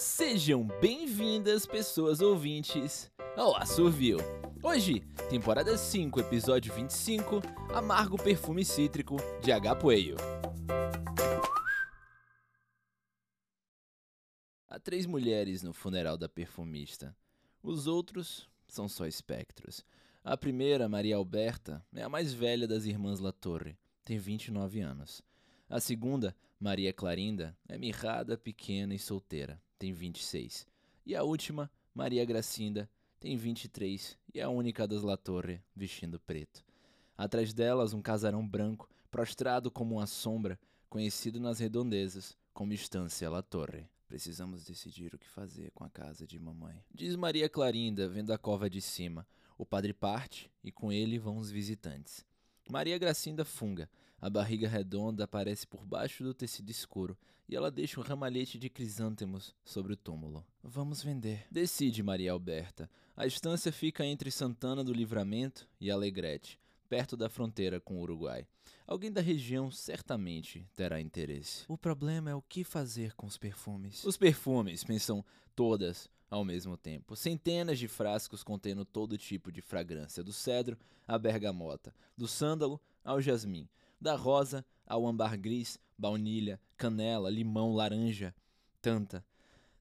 Sejam bem-vindas, pessoas ouvintes, ao Assovio. Hoje, temporada 5, episódio 25, Amargo Perfume Cítrico, de H. Poeio. Há três mulheres no funeral da perfumista. Os outros são só espectros. A primeira, Maria Alberta, é a mais velha das irmãs La Torre, tem 29 anos. A segunda, Maria Clarinda, é mirrada, pequena e solteira, tem 26. E a última, Maria Gracinda, tem 23 e é a única das La Torre vestindo preto. Atrás delas, um casarão branco, prostrado como uma sombra, conhecido nas redondezas como Estância La Torre. Precisamos decidir o que fazer com a casa de mamãe. Diz Maria Clarinda, vendo a cova de cima. O padre parte e com ele vão os visitantes. Maria Gracinda funga. A barriga redonda aparece por baixo do tecido escuro e ela deixa um ramalhete de crisântemos sobre o túmulo. Vamos vender. Decide Maria Alberta. A estância fica entre Santana do Livramento e Alegrete perto da fronteira com o Uruguai. Alguém da região certamente terá interesse. O problema é o que fazer com os perfumes. Os perfumes, pensam todas ao mesmo tempo. Centenas de frascos contendo todo tipo de fragrância, do cedro à bergamota, do sândalo ao jasmim, da rosa ao âmbar gris, baunilha, canela, limão, laranja. Tanta,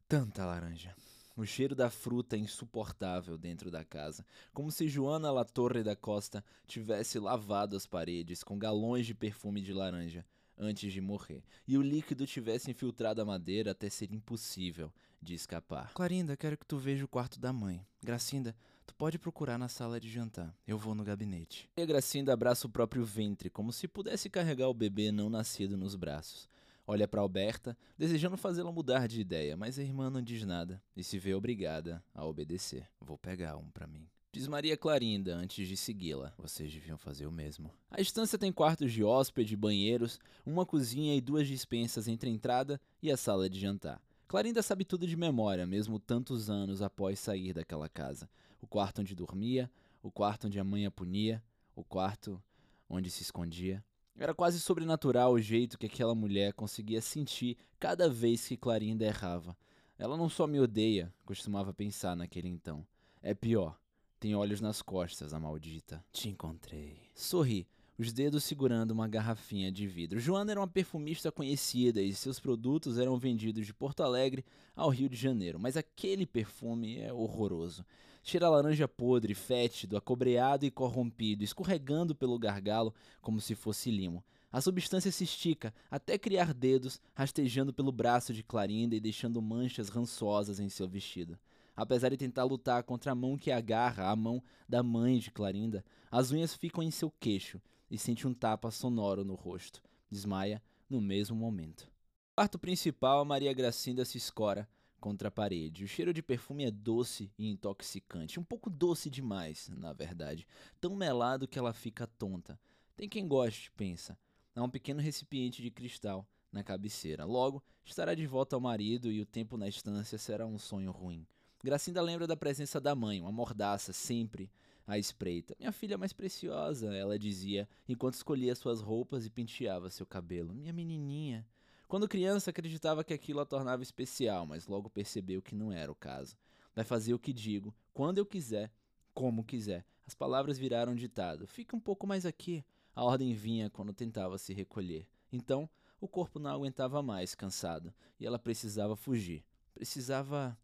tanta laranja. O cheiro da fruta é insuportável dentro da casa, como se Joana La Torre da Costa tivesse lavado as paredes com galões de perfume de laranja antes de morrer, e o líquido tivesse infiltrado a madeira até ser impossível de escapar. Clarinda, quero que tu veja o quarto da mãe. Gracinda, tu pode procurar na sala de jantar. Eu vou no gabinete. E a Gracinda abraça o próprio ventre, como se pudesse carregar o bebê não nascido nos braços. Olha para Alberta, desejando fazê-la mudar de ideia, mas a irmã não diz nada e se vê obrigada a obedecer. Vou pegar um para mim. Diz Maria Clarinda antes de segui-la. Vocês deviam fazer o mesmo. A estância tem quartos de hóspede, banheiros, uma cozinha e duas dispensas entre a entrada e a sala de jantar. Clarinda sabe tudo de memória, mesmo tantos anos após sair daquela casa. O quarto onde dormia, o quarto onde a mãe a punia, o quarto onde se escondia. Era quase sobrenatural o jeito que aquela mulher conseguia sentir cada vez que Clarinda errava. Ela não só me odeia, costumava pensar naquele então. É pior, tem olhos nas costas, a maldita. Te encontrei. Sorri, os dedos segurando uma garrafinha de vidro. Joana era uma perfumista conhecida e seus produtos eram vendidos de Porto Alegre ao Rio de Janeiro, mas aquele perfume é horroroso. Cheira a laranja podre, fétido, acobreado e corrompido, escorregando pelo gargalo como se fosse limo. A substância se estica até criar dedos, rastejando pelo braço de Clarinda e deixando manchas rançosas em seu vestido. Apesar de tentar lutar contra a mão que agarra a mão da mãe de Clarinda, as unhas ficam em seu queixo e sente um tapa sonoro no rosto. Desmaia no mesmo momento. No quarto principal, Maria Gracinda se escora, contra a parede. O cheiro de perfume é doce e intoxicante, um pouco doce demais, na verdade, tão melado que ela fica tonta. Tem quem goste, pensa. Há um pequeno recipiente de cristal na cabeceira. Logo, estará de volta ao marido e o tempo na estância será um sonho ruim. Gracinda lembra da presença da mãe, uma mordaça, sempre à espreita. Minha filha mais preciosa, ela dizia, enquanto escolhia suas roupas e penteava seu cabelo. Minha menininha. Quando criança, acreditava que aquilo a tornava especial, mas logo percebeu que não era o caso. Vai fazer o que digo, quando eu quiser, como quiser. As palavras viraram ditado. Fica um pouco mais aqui. A ordem vinha quando tentava se recolher. Então, o corpo não aguentava mais, cansado, e ela precisava fugir. Precisava.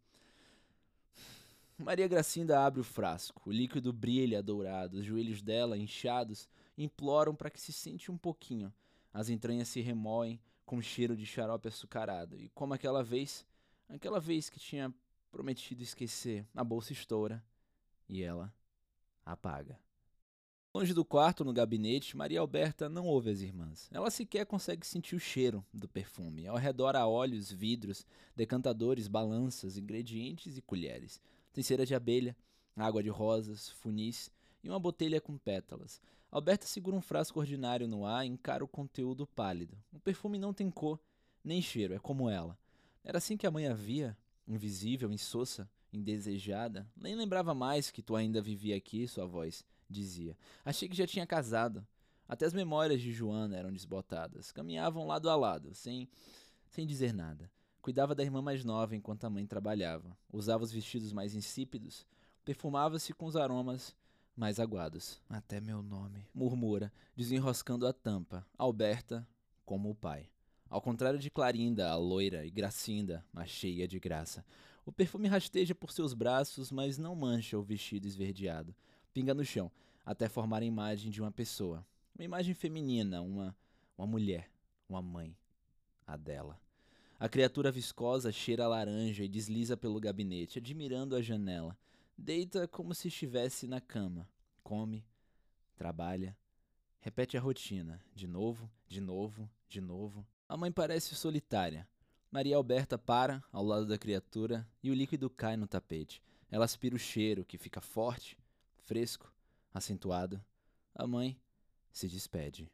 Maria Gracinda abre o frasco. O líquido brilha dourado. Os joelhos dela, inchados, imploram para que se sente um pouquinho. As entranhas se remoem, com cheiro de xarope açucarado. E como aquela vez, aquela vez que tinha prometido esquecer, a bolsa estoura e ela apaga. Longe do quarto, no gabinete, Maria Alberta não ouve as irmãs. Ela sequer consegue sentir o cheiro do perfume. Ao redor há olhos, vidros, decantadores, balanças, ingredientes e colheres. Tem cera de abelha, água de rosas, funis e uma botelha com pétalas. Alberta segura um frasco ordinário no ar e encara o conteúdo pálido. O perfume não tem cor, nem cheiro, é como ela. Era assim que a mãe a via, invisível, insossa, indesejada. Nem lembrava mais que tu ainda vivia aqui, sua voz dizia. Achei que já tinha casado. Até as memórias de Joana eram desbotadas. Caminhavam lado a lado, sem, sem dizer nada. Cuidava da irmã mais nova enquanto a mãe trabalhava, usava os vestidos mais insípidos, perfumava-se com os aromas mais aguados. Até meu nome, murmura, desenroscando a tampa. Alberta, como o pai. Ao contrário de Clarinda, a loira, e Gracinda, a cheia de graça. O perfume rasteja por seus braços, mas não mancha o vestido esverdeado. Pinga no chão, até formar a imagem de uma pessoa. Uma imagem feminina, uma, uma mulher, uma mãe. A dela. A criatura viscosa cheira a laranja e desliza pelo gabinete, admirando a janela. Deita como se estivesse na cama. Come, trabalha, repete a rotina, de novo, de novo, de novo. A mãe parece solitária. Maria Alberta para ao lado da criatura e o líquido cai no tapete. Ela aspira o cheiro, que fica forte, fresco, acentuado. A mãe se despede.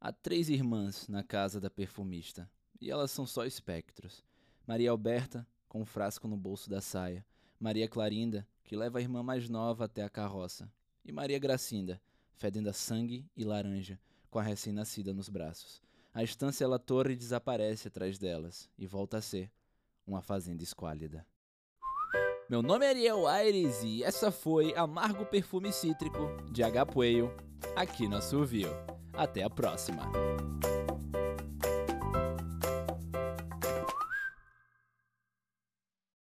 Há três irmãs na casa da perfumista, e elas são só espectros. Maria Alberta, com um frasco no bolso da saia. Maria Clarinda, que leva a irmã mais nova até a carroça, e Maria Gracinda, fedendo a sangue e laranja, com a recém-nascida nos braços. A estância La Torre desaparece atrás delas e volta a ser uma fazenda esquálida. Meu nome é Ariel Aires e essa foi Amargo Perfume Cítrico de Agapueio, aqui no Assovio. Até a próxima!